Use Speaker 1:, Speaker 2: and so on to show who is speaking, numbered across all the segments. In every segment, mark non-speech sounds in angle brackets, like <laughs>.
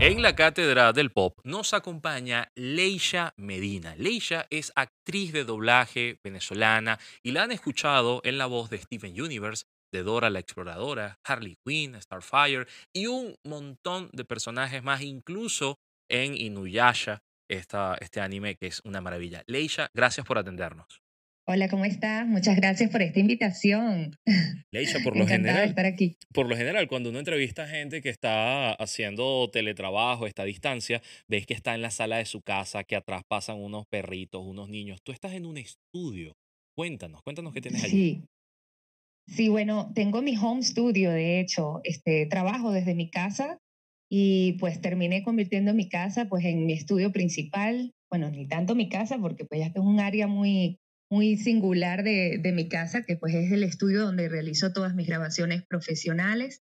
Speaker 1: En la cátedra del pop nos acompaña Leisha Medina. Leisha es actriz de doblaje venezolana y la han escuchado en la voz de Steven Universe, de Dora la Exploradora, Harley Quinn, Starfire y un montón de personajes más, incluso en Inuyasha, este anime que es una maravilla. Leisha, gracias por atendernos.
Speaker 2: Hola, ¿cómo estás? Muchas gracias por esta invitación.
Speaker 1: Leisha, por <laughs> lo general, estar aquí. por lo general, cuando uno entrevista a gente que está haciendo teletrabajo, esta distancia, ves que está en la sala de su casa, que atrás pasan unos perritos, unos niños. Tú estás en un estudio. Cuéntanos, cuéntanos qué tienes allí.
Speaker 2: Sí. Sí, bueno, tengo mi home studio, de hecho, este, trabajo desde mi casa y pues terminé convirtiendo mi casa pues en mi estudio principal. Bueno, ni tanto mi casa porque pues ya es un área muy muy singular de, mi casa, que pues es el estudio donde realizo todas mis grabaciones profesionales.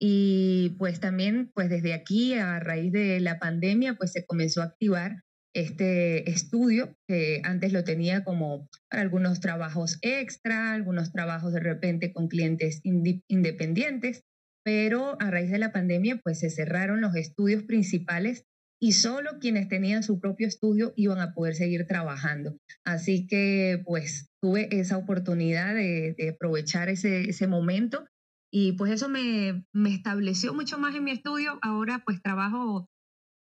Speaker 2: Y pues también, pues desde aquí, a raíz de la pandemia, pues se comenzó a activar este estudio, que antes lo tenía como para algunos trabajos extra, algunos trabajos de repente con clientes independientes, pero a raíz de la pandemia, pues se cerraron los estudios principales y solo quienes tenían su propio estudio iban a poder seguir trabajando. Así que pues tuve esa oportunidad de, aprovechar ese, momento y pues eso me, me estableció mucho más en mi estudio. Ahora pues trabajo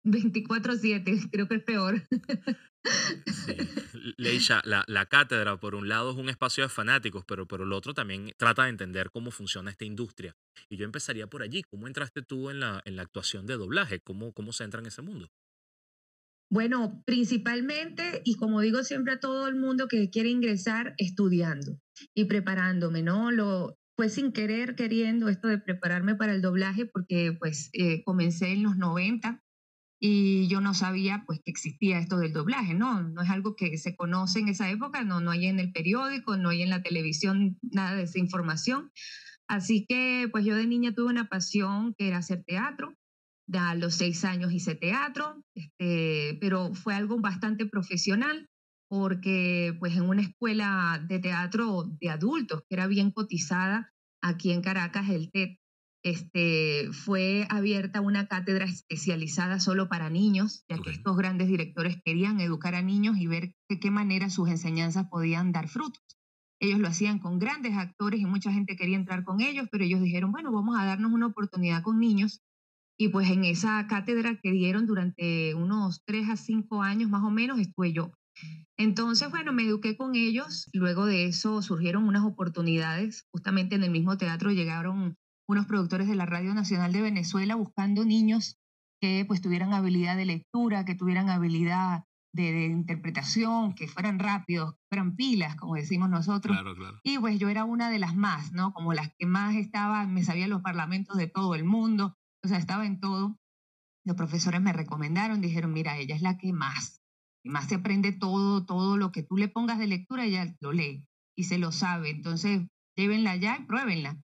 Speaker 2: 24/7, creo que es peor. <laughs> <laughs>
Speaker 1: Leisha, la, la, cátedra por un lado es un espacio de fanáticos, pero por el otro también trata de entender cómo funciona esta industria. Y yo empezaría por allí. ¿Cómo entraste tú en la, en la actuación de doblaje? ¿Cómo, ¿Cómo se entra en ese mundo?
Speaker 2: Bueno, principalmente, y como digo siempre a todo el mundo que quiere ingresar, estudiando y preparándome, ¿no? Lo, fue sin querer, queriendo esto de prepararme para el doblaje, porque pues eh, comencé en los 90 y yo no sabía pues que existía esto del doblaje, ¿no? No es algo que se conoce en esa época, no, no hay en el periódico, no hay en la televisión nada de esa información. Así que pues yo de niña tuve una pasión que era hacer teatro, a los seis años hice teatro, este, pero fue algo bastante profesional porque pues en una escuela de teatro de adultos que era bien cotizada aquí en Caracas, el TED, este, fue abierta una cátedra especializada solo para niños, ya que estos grandes directores querían educar a niños y ver de qué manera sus enseñanzas podían dar frutos. Ellos lo hacían con grandes actores y mucha gente quería entrar con ellos, pero ellos dijeron, bueno, vamos a darnos una oportunidad con niños. Y pues en esa cátedra que dieron durante unos tres a cinco años más o menos estuve yo. Entonces, bueno, me eduqué con ellos. Luego de eso surgieron unas oportunidades. Justamente en el mismo teatro llegaron unos productores de la Radio Nacional de Venezuela buscando niños que pues tuvieran habilidad de lectura, que tuvieran habilidad de, interpretación, que fueran rápidos, que fueran pilas, como decimos nosotros.
Speaker 1: Claro, claro.
Speaker 2: Y pues yo era una de las más, ¿no? Como las que más estaba, me sabía los parlamentos de todo el mundo, o sea, estaba en todo. Los profesores me recomendaron, dijeron, mira, ella es la que más, y más se aprende todo, todo lo que tú le pongas de lectura, ella lo lee y se lo sabe. Entonces, llévenla ya y pruébenla.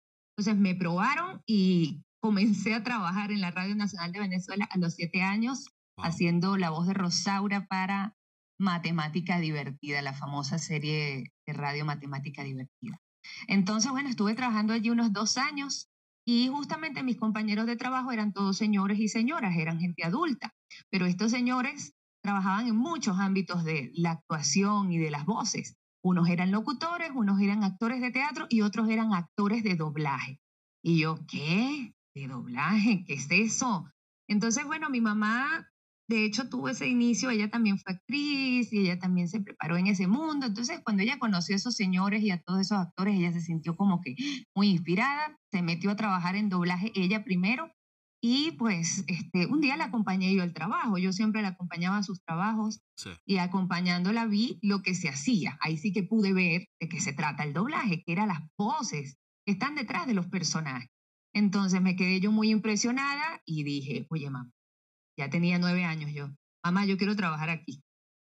Speaker 2: Entonces me probaron y comencé a trabajar en la Radio Nacional de Venezuela a los siete años, haciendo la voz de Rosaura para Matemática Divertida, la famosa serie de radio Matemática Divertida. Entonces, bueno, estuve trabajando allí unos dos años y justamente mis compañeros de trabajo eran todos señores y señoras, eran gente adulta, pero estos señores trabajaban en muchos ámbitos de la actuación y de las voces. Unos eran locutores, unos eran actores de teatro y otros eran actores de doblaje. Y yo, ¿qué? ¿De doblaje? ¿Qué es eso? Entonces, bueno, mi mamá, de hecho, tuvo ese inicio, ella también fue actriz y ella también se preparó en ese mundo. Entonces, cuando ella conoció a esos señores y a todos esos actores, ella se sintió como que muy inspirada, se metió a trabajar en doblaje ella primero y pues este, un día la acompañé yo al trabajo, yo siempre la acompañaba a sus trabajos y acompañándola vi lo que se hacía. Ahí sí que pude ver de qué se trata el doblaje, que eran las voces que están detrás de los personajes. Entonces me quedé yo muy impresionada y dije, oye mamá, ya tenía nueve años yo, mamá, yo quiero trabajar aquí.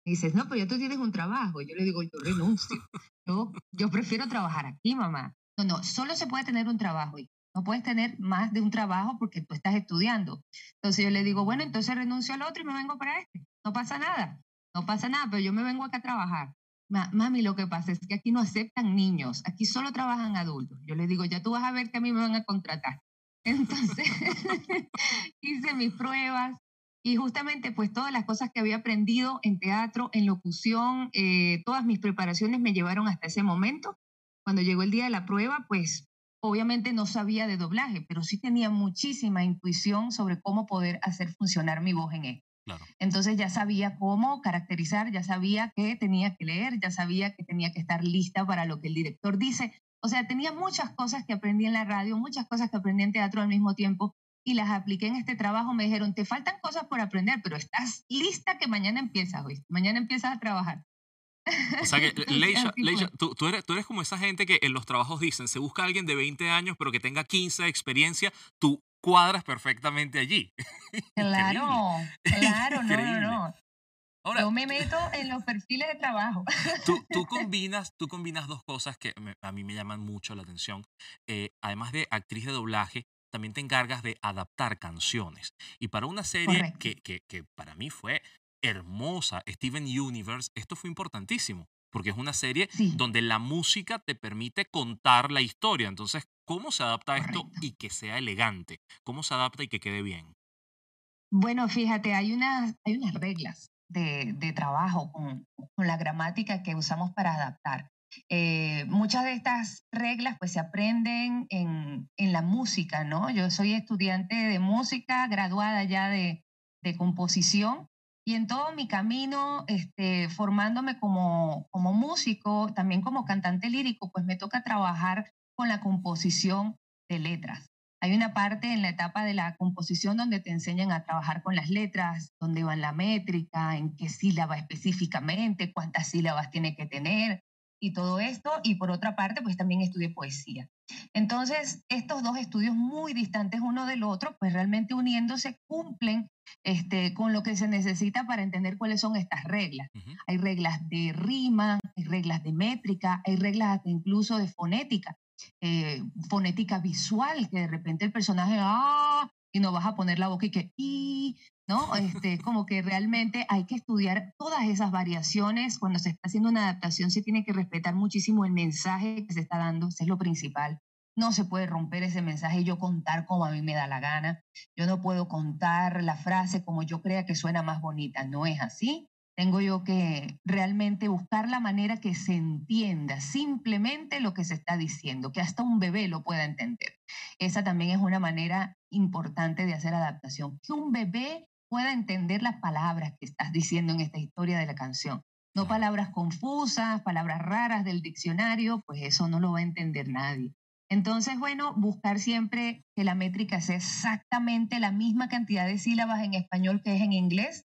Speaker 2: Y dices, no, pero ya tú tienes un trabajo. Yo le digo, yo renuncio. <laughs> Yo, yo prefiero trabajar aquí, mamá. No, no, solo se puede tener un trabajo. No puedes tener más de un trabajo porque tú estás estudiando. Entonces yo le digo, bueno, entonces renuncio al otro y me vengo para este. No pasa nada, no pasa nada, pero yo me vengo acá a trabajar. mami, lo que pasa es que aquí no aceptan niños, aquí solo trabajan adultos. Yo le digo, ya tú vas a ver que a mí me van a contratar. <laughs> Entonces, <laughs> hice mis pruebas y justamente pues todas las cosas que había aprendido en teatro, en locución, eh, todas mis preparaciones me llevaron hasta ese momento. Cuando llegó el día de la prueba, pues obviamente no sabía de doblaje, pero sí tenía muchísima intuición sobre cómo poder hacer funcionar mi voz en él. Entonces ya sabía cómo caracterizar, ya sabía que tenía que leer, ya sabía que tenía que estar lista para lo que el director dice. O sea, tenía muchas cosas que aprendí en la radio, muchas cosas que aprendí en teatro al mismo tiempo y las apliqué en este trabajo. Me dijeron, te faltan cosas por aprender, pero estás lista que mañana empiezas, hoy. Mañana empiezas a trabajar.
Speaker 1: O sea que, <laughs> Leisha, tú, tú, eres, tú eres como esa gente que en los trabajos dicen, se busca alguien de 20 años, pero que tenga 15 de experiencia. Tú cuadras perfectamente allí. <laughs>
Speaker 2: Claro, claro, no, no, no. Ahora, Yo me meto en los perfiles de trabajo.
Speaker 1: Tú, tú <laughs> combinas, tú combinas dos cosas que a mí me llaman mucho la atención. Eh, además de actriz de doblaje, también te encargas de adaptar canciones. Y para una serie que, que, que, para mí fue hermosa, Steven Universe, esto fue importantísimo, porque es una serie donde la música te permite contar la historia. Entonces, ¿cómo se adapta esto y que sea elegante? ¿Cómo se adapta y que quede bien?
Speaker 2: Bueno, fíjate, hay unas, hay unas reglas de, de trabajo con, con, la gramática que usamos para adaptar. Eh, muchas de estas reglas pues se aprenden en, en, la música, ¿no? Yo soy estudiante de música, graduada ya de, de composición y en todo mi camino, este, formándome como, como músico, también como cantante lírico, pues me toca trabajar con la composición de letras. Hay una parte en la etapa de la composición donde te enseñan a trabajar con las letras, dónde va la métrica, en qué sílaba específicamente, cuántas sílabas tiene que tener, y todo esto, y por otra parte, pues también estudié poesía. Entonces, estos dos estudios muy distantes uno del otro, pues realmente uniéndose cumplen este, con lo que se necesita para entender cuáles son estas reglas. Hay reglas de rima, hay reglas de métrica, hay reglas incluso de fonética, eh, fonética visual, que de repente el personaje, ah, y no vas a poner la boca y que, y, ¿no? Este, <laughs> como que realmente hay que estudiar todas esas variaciones. Cuando se está haciendo una adaptación se tiene que respetar muchísimo el mensaje que se está dando, eso es lo principal. No se puede romper ese mensaje y yo contar como a mí me da la gana. Yo no puedo contar la frase como yo crea que suena más bonita. No es así. Tengo yo que realmente buscar la manera que se entienda simplemente lo que se está diciendo, que hasta un bebé lo pueda entender. Esa también es una manera importante de hacer adaptación, que un bebé pueda entender las palabras que estás diciendo en esta historia de la canción. No palabras confusas, palabras raras del diccionario, pues eso no lo va a entender nadie. Entonces, bueno, buscar siempre que la métrica sea exactamente la misma cantidad de sílabas en español que es en inglés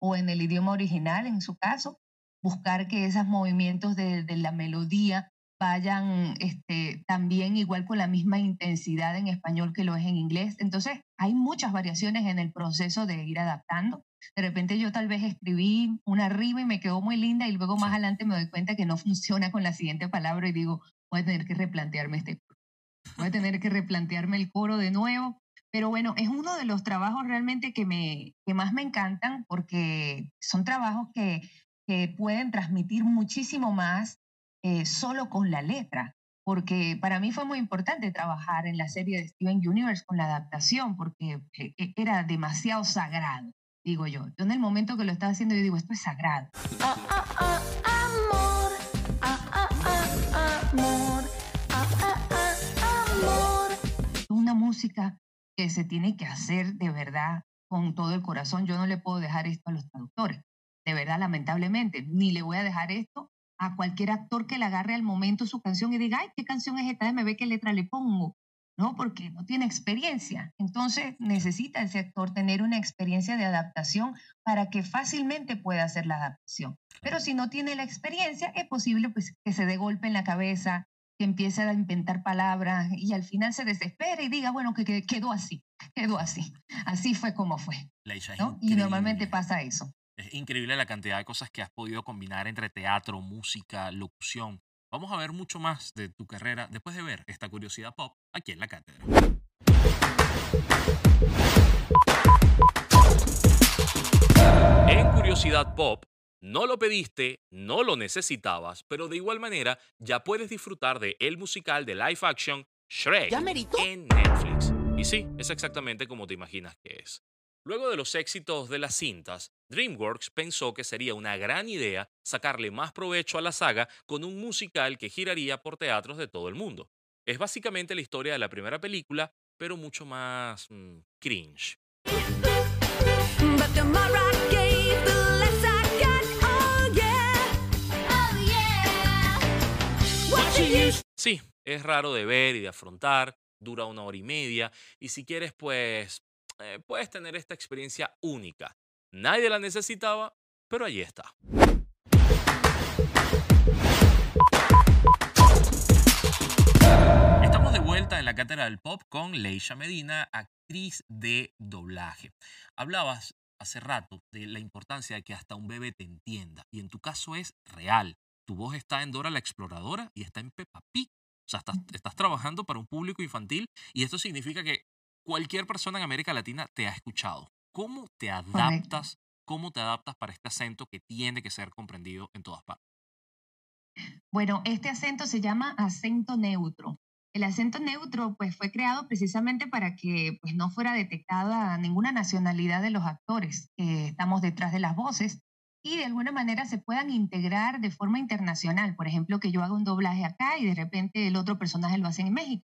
Speaker 2: o en el idioma original, en su caso. Buscar que esos movimientos de, de la melodía vayan este, también igual con la misma intensidad en español que lo es en inglés. Entonces, hay muchas variaciones en el proceso de ir adaptando. De repente yo tal vez escribí una arriba y me quedó muy linda y luego más adelante me doy cuenta que no funciona con la siguiente palabra y digo, voy a tener que replantearme este. Voy a tener que replantearme el coro de nuevo. Pero bueno, es uno de los trabajos realmente que, me, que más me encantan porque son trabajos que, que pueden transmitir muchísimo más eh, solo con la letra, porque para mí fue muy importante trabajar en la serie de Steven Universe con la adaptación, porque eh, e, era demasiado sagrado, digo yo. Yo en el momento que lo estaba haciendo, yo digo, esto es sagrado. Ah, ah, ah, música que se tiene que hacer de verdad con todo el corazón. Yo no le puedo dejar esto a los traductores, de verdad, lamentablemente, ni le voy a dejar esto a cualquier actor que le agarre al momento su canción y diga, ay, ¿qué canción es esta? Me ve qué letra le pongo. ¿no? Porque no tiene experiencia. Entonces necesita ese actor tener una experiencia de adaptación para que fácilmente pueda hacer la adaptación. Pero si no tiene la experiencia, es posible pues, que se dé golpe en la cabeza, que empiece a inventar palabras y al final se desespere y diga, bueno, que, quedó así, quedó así. Así fue como fue. ¿no? Y normalmente pasa eso.
Speaker 1: Es increíble la cantidad de cosas que has podido combinar entre teatro, música, locución. Vamos a ver mucho más de tu carrera después de ver esta curiosidad pop aquí en la cátedra. En Curiosidad Pop No lo pediste, no lo necesitabas, pero de igual manera ya puedes disfrutar de el musical de live action Shrek en Netflix. Y sí, es exactamente como te imaginas que es. Luego de los éxitos de las cintas, DreamWorks pensó que sería una gran idea sacarle más provecho a la saga con un musical que giraría por teatros de todo el mundo. Es básicamente la historia de la primera película, pero mucho más mm, cringe. Sí, es raro de ver y de afrontar, dura una hora y media, y si quieres, pues eh, puedes tener esta experiencia única. Nadie la necesitaba, pero allí está. Estamos de vuelta en la cátedra del pop con Leisha Medina, actriz de doblaje. Hablabas hace rato de la importancia de que hasta un bebé te entienda, y en tu caso es real. Tu voz está en Dora la Exploradora y está en Peppa Pig. O sea, estás, trabajando para un público infantil y esto significa que cualquier persona en América Latina te ha escuchado. ¿Cómo te adaptas? ¿Cómo te adaptas para este acento que tiene que ser comprendido en todas partes?
Speaker 2: Bueno, este acento se llama acento neutro. El acento neutro pues, fue creado precisamente para que pues, no fuera detectada ninguna nacionalidad de los actores que estamos detrás de las voces y de alguna manera se puedan integrar de forma internacional. Por ejemplo, que yo haga un doblaje acá y de repente el otro personaje lo hace en México.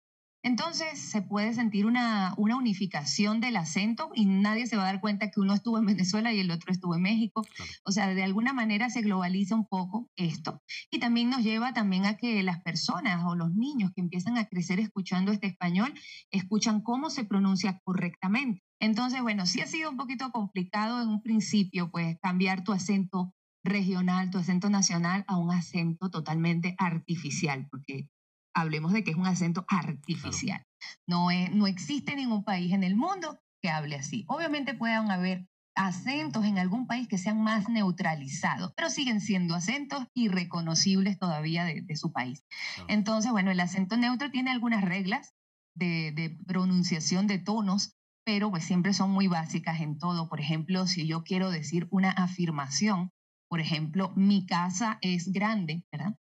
Speaker 2: Entonces se puede sentir una, una, unificación del acento y nadie se va a dar cuenta que uno estuvo en Venezuela y el otro estuvo en México. O sea, de alguna manera se globaliza un poco esto. Y también nos lleva también a que las personas o los niños que empiezan a crecer escuchando este español, escuchan cómo se pronuncia correctamente. Entonces, bueno, sí ha sido un poquito complicado en un principio, pues cambiar tu acento regional, tu acento nacional a un acento totalmente artificial, porque hablemos de que es un acento artificial. No, no existe ningún país en el mundo que hable así. Obviamente pueden haber acentos en algún país que sean más neutralizados, pero siguen siendo acentos irreconocibles todavía de, su país. Entonces, bueno, el acento neutro tiene algunas reglas de, de, pronunciación de tonos, pero pues siempre son muy básicas en todo. Por ejemplo, si yo quiero decir una afirmación, por ejemplo, mi casa es grande, ¿verdad?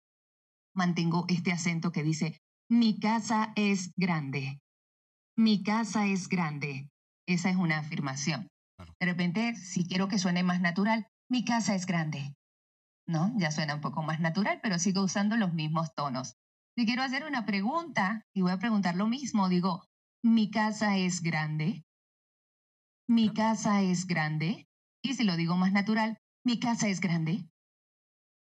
Speaker 2: mantengo este acento que dice, mi casa es grande. Mi casa es grande. Esa es una afirmación. De repente, si quiero que suene más natural, mi casa es grande. ¿No? Ya suena un poco más natural, pero sigo usando los mismos tonos. Si quiero hacer una pregunta y voy a preguntar lo mismo, digo, mi casa es grande. Mi casa es grande. Y si lo digo más natural, mi casa es grande.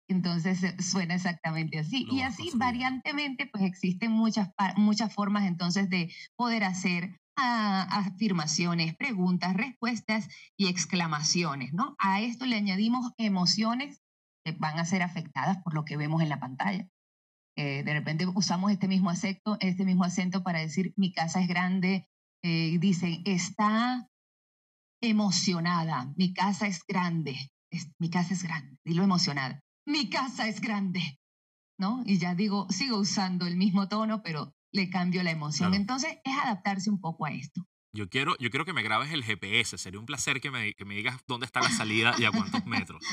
Speaker 2: Entonces eh, suena exactamente así. y así variantemente, pues existen muchas, muchas formas entonces de poder hacer ah, afirmaciones, preguntas, respuestas y exclamaciones, ¿no? A esto le añadimos emociones que van a ser afectadas por lo que vemos en la pantalla. Eh, de repente usamos este mismo acento, este mismo acento para decir mi casa es grande, eh, dice está emocionada, mi casa es grande, mi casa es grande, dilo emocionada mi casa es grande, ¿no? Y ya digo, sigo usando el mismo tono, pero le cambio la emoción. Entonces es adaptarse un poco a esto.
Speaker 1: Yo quiero, yo quiero que me grabes el GPS. Sería un placer que me, que me digas dónde está la salida y a cuántos metros.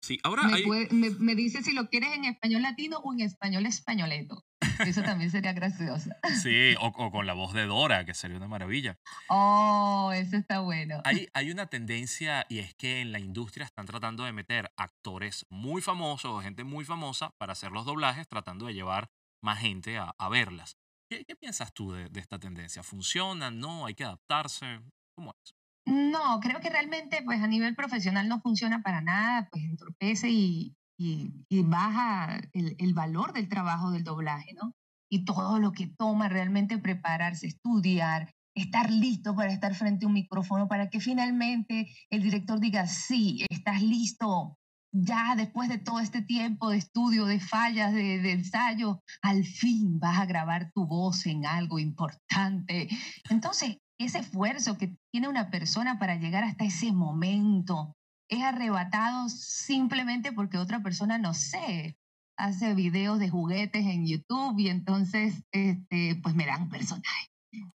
Speaker 1: Sí, ahora <laughs>
Speaker 2: me, me, dice si lo quieres en español latino o en español españoleto. Eso también sería gracioso.
Speaker 1: Sí, o, con la voz de Dora, que sería una maravilla.
Speaker 2: Oh, eso está bueno.
Speaker 1: Hay, hay una tendencia y es que en la industria están tratando de meter actores muy famosos o gente muy famosa para hacer los doblajes, tratando de llevar más gente a, a verlas. ¿Qué, ¿Qué, piensas tú de, de esta tendencia? ¿Funciona? ¿No? ¿Hay que adaptarse? ¿Cómo es?
Speaker 2: No, creo que realmente pues a nivel profesional no funciona para nada, pues entorpece y, y, baja el, valor del trabajo del doblaje, ¿no? Y todo lo que toma realmente prepararse, estudiar, estar listo para estar frente a un micrófono, para que finalmente el director diga, sí, estás listo, ya después de todo este tiempo de estudio, de fallas, de, de, ensayo, al fin vas a grabar tu voz en algo importante. Entonces, ese esfuerzo que tiene una persona para llegar hasta ese momento es arrebatado simplemente porque otra persona, no sé, hace videos de juguetes en YouTube y entonces este, pues me dan personaje.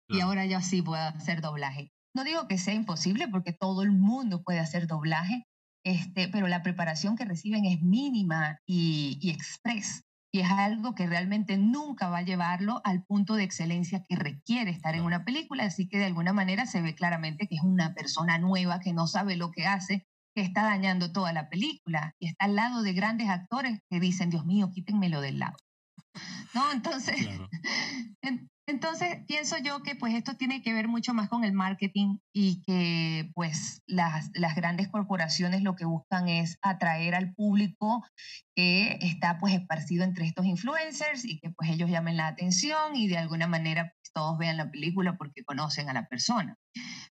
Speaker 2: Y ahora yo sí puedo hacer doblaje. No digo que sea imposible porque todo el mundo puede hacer doblaje, este, pero la preparación que reciben es mínima y, y express. Y es algo que realmente nunca va a llevarlo al punto de excelencia que requiere estar en una película. Así que de alguna manera se ve claramente que es una persona nueva que no sabe lo que hace, que está dañando toda la película y está al lado de grandes actores que dicen, Dios mío, quítenmelo del lado. <laughs> ¿No? Entonces, <laughs> entonces pienso yo que pues esto tiene que ver mucho más con el marketing y que pues las, las grandes corporaciones lo que buscan es atraer al público que está pues esparcido entre estos influencers y que pues ellos llamen la atención y de alguna manera todos vean la película porque conocen a la persona.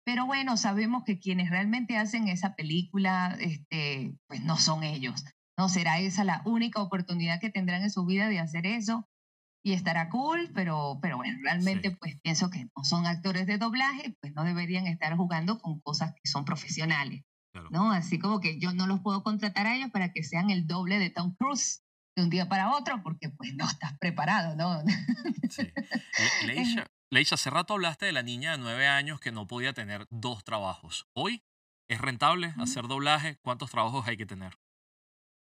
Speaker 2: Pero bueno, sabemos que quienes realmente hacen esa película, este, pues no son ellos. ¿No será esa la única oportunidad que tendrán en su vida de hacer eso? Y estará cool, pero, pero bueno, realmente pues pienso que no son actores de doblaje, pues no deberían estar jugando con cosas que son profesionales. ¿no? Así como que yo no los puedo contratar a ellos para que sean el doble de Tom Cruise de un día para otro, porque pues no estás preparado, ¿no? <laughs>
Speaker 1: Sí. Leisha, Leisha, hace rato hablaste de la niña de nueve años que no podía tener dos trabajos. Hoy, ¿es rentable hacer doblaje? ¿Cuántos trabajos hay que tener?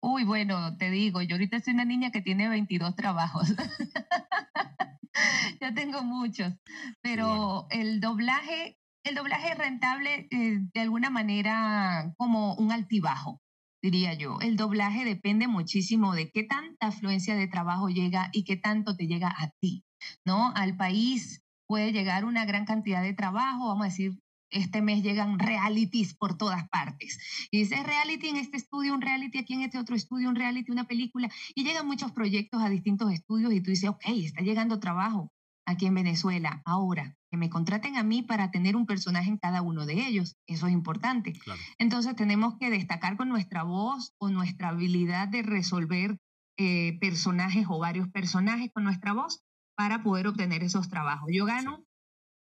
Speaker 2: Uy, bueno, te digo, yo ahorita soy una niña que tiene 22 trabajos. <laughs> ya tengo muchos, pero el doblaje, el doblaje es rentable eh, de alguna manera como un altibajo, diría yo. El doblaje depende muchísimo de qué tanta afluencia de trabajo llega y qué tanto te llega a ti, ¿no? Al país puede llegar una gran cantidad de trabajo, vamos a decir, este mes llegan realities por todas partes. Y dices reality en este estudio, un reality aquí en este otro estudio, un reality, una película. Y llegan muchos proyectos a distintos estudios y tú dices, ok, está llegando trabajo aquí en Venezuela. Ahora, que me contraten a mí para tener un personaje en cada uno de ellos. Eso es importante. Entonces tenemos que destacar con nuestra voz o nuestra habilidad de resolver eh, personajes o varios personajes con nuestra voz para poder obtener esos trabajos. Yo gano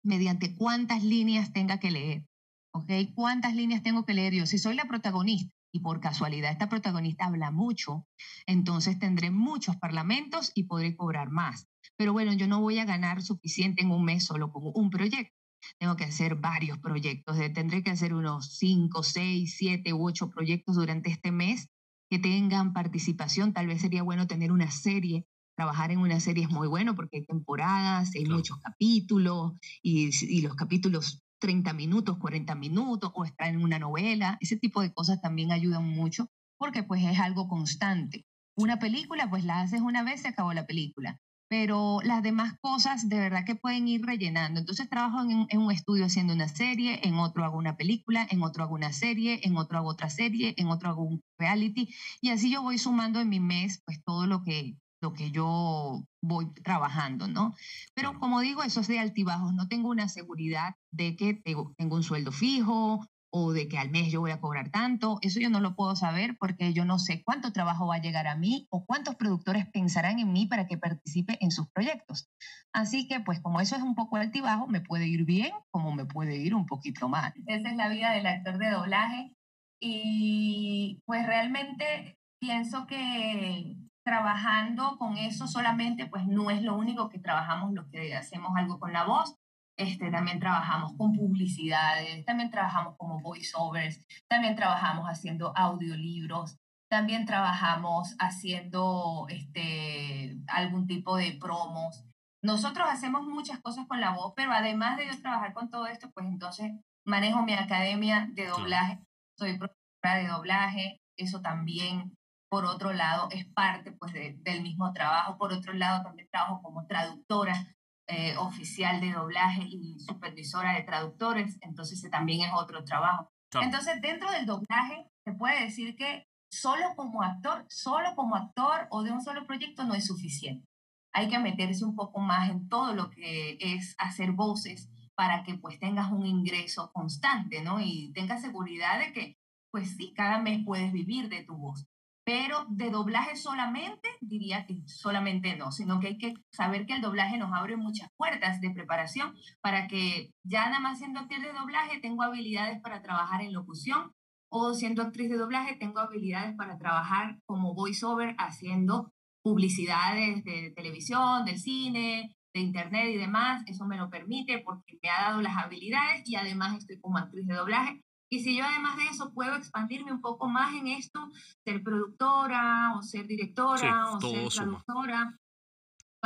Speaker 2: mediante cuántas líneas tenga que leer. ¿Ok? ¿Cuántas líneas tengo que leer yo? Si soy la protagonista y por casualidad esta protagonista habla mucho, entonces tendré muchos parlamentos y podré cobrar más. Pero bueno, yo no voy a ganar suficiente en un mes solo como un proyecto. Tengo que hacer varios proyectos. Tendré que hacer unos 5, 6, 7 u 8 proyectos durante este mes que tengan participación. Tal vez sería bueno tener una serie trabajar en una serie es muy bueno porque hay temporadas, hay muchos capítulos y, y, los capítulos 30 minutos, 40 minutos o estar en una novela, ese tipo de cosas también ayudan mucho porque pues es algo constante. Una película pues la haces una vez, se acabó la película, pero las demás cosas de verdad que pueden ir rellenando. Entonces trabajo en, en, un estudio haciendo una serie, en otro hago una película, en otro hago una serie, en otro hago otra serie, en otro hago un reality y así yo voy sumando en mi mes pues todo lo que lo que yo voy trabajando, ¿no? Pero como digo, eso es de altibajos. No tengo una seguridad de que tengo, un sueldo fijo o de que al mes yo voy a cobrar tanto. Eso yo no lo puedo saber porque yo no sé cuánto trabajo va a llegar a mí o cuántos productores pensarán en mí para que participe en sus proyectos. Así que, pues como eso es un poco altibajo, me puede ir bien como me puede ir un poquito mal. Esa es la vida del actor de doblaje y pues realmente pienso que trabajando con eso solamente, pues no es lo único que trabajamos, lo que hacemos algo con la voz. Este, también trabajamos con publicidades, también trabajamos como voiceovers, también trabajamos haciendo audiolibros, también trabajamos haciendo este, algún tipo de promos. Nosotros hacemos muchas cosas con la voz, pero además de yo trabajar con todo esto, pues entonces manejo mi academia de doblaje, soy profesora de doblaje, eso también por otro lado es parte pues, del mismo trabajo, por otro lado también trabajo como traductora eh, oficial de doblaje y supervisora de traductores, entonces también es otro trabajo. Entonces dentro del doblaje se puede decir que solo como actor, solo como actor o de un solo proyecto no es suficiente. Hay que meterse un poco más en todo lo que es hacer voces para que pues tengas un ingreso constante, ¿no? Y tengas seguridad de que pues sí, cada mes puedes vivir de tu voz. Pero de doblaje solamente, diría que solamente no, sino que hay que saber que el doblaje nos abre muchas puertas de preparación para que ya nada más siendo actriz de doblaje tengo habilidades para trabajar en locución o siendo actriz de doblaje tengo habilidades para trabajar como voiceover haciendo publicidades de televisión, del cine, de internet y demás. Eso me lo permite porque me ha dado las habilidades y además estoy como actriz de doblaje Y si yo además de eso puedo expandirme un poco más en esto, ser productora o ser directora o ser traductora,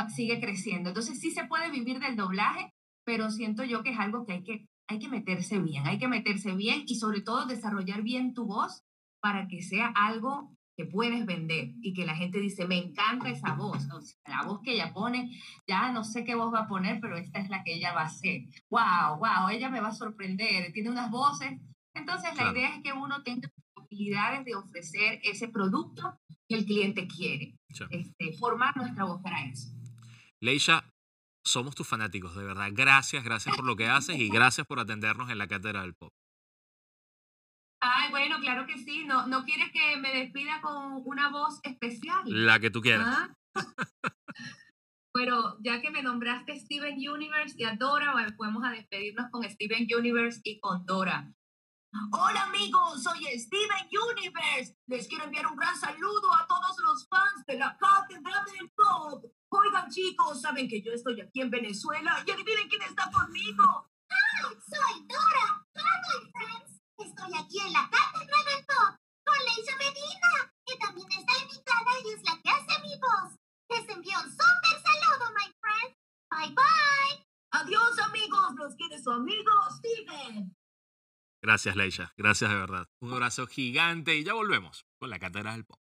Speaker 2: sigue creciendo. Entonces sí se puede vivir del doblaje, pero siento yo que es algo que hay que, hay que meterse bien, hay que meterse bien y sobre todo desarrollar bien tu voz para que sea algo que puedes vender y que la gente dice, me encanta esa voz, la voz que ella pone, ya no sé qué voz va a poner, pero esta es la que ella va a hacer. Wow, wow, ella me va a sorprender, tiene unas voces. Entonces la idea es que uno tenga posibilidades de ofrecer ese producto que el cliente quiere, este, formar nuestra voz para eso.
Speaker 1: Leisha, somos tus fanáticos, de verdad. Gracias, gracias por lo que haces y gracias por atendernos en la cátedra del pop.
Speaker 2: Ay, bueno, claro que sí. ¿No, ¿No quieres que me despida con una voz especial?
Speaker 1: La que tú quieras. ¿Ah?
Speaker 2: Pero ya que me nombraste Steven Universe y a Dora, podemos a despedirnos con Steven Universe y con Dora. Hola amigos, soy Steven Universe. Les quiero enviar un gran saludo a todos los fans de la Cátedra del Pop. Oigan chicos, saben que yo estoy aquí en Venezuela y adivinen quién está conmigo.
Speaker 3: ¡Ah! Soy Dora. Hola friends. Estoy aquí en la Cátedra del Pop con Leisha Medina, que también está invitada y es la que hace mi voz. Les envío un súper saludo, my friends. Bye bye.
Speaker 2: Adiós amigos, los quiere su amigo Steven.
Speaker 1: Gracias, Leisha. Gracias de verdad. Un abrazo gigante y ya volvemos con la Cátedra del Pop.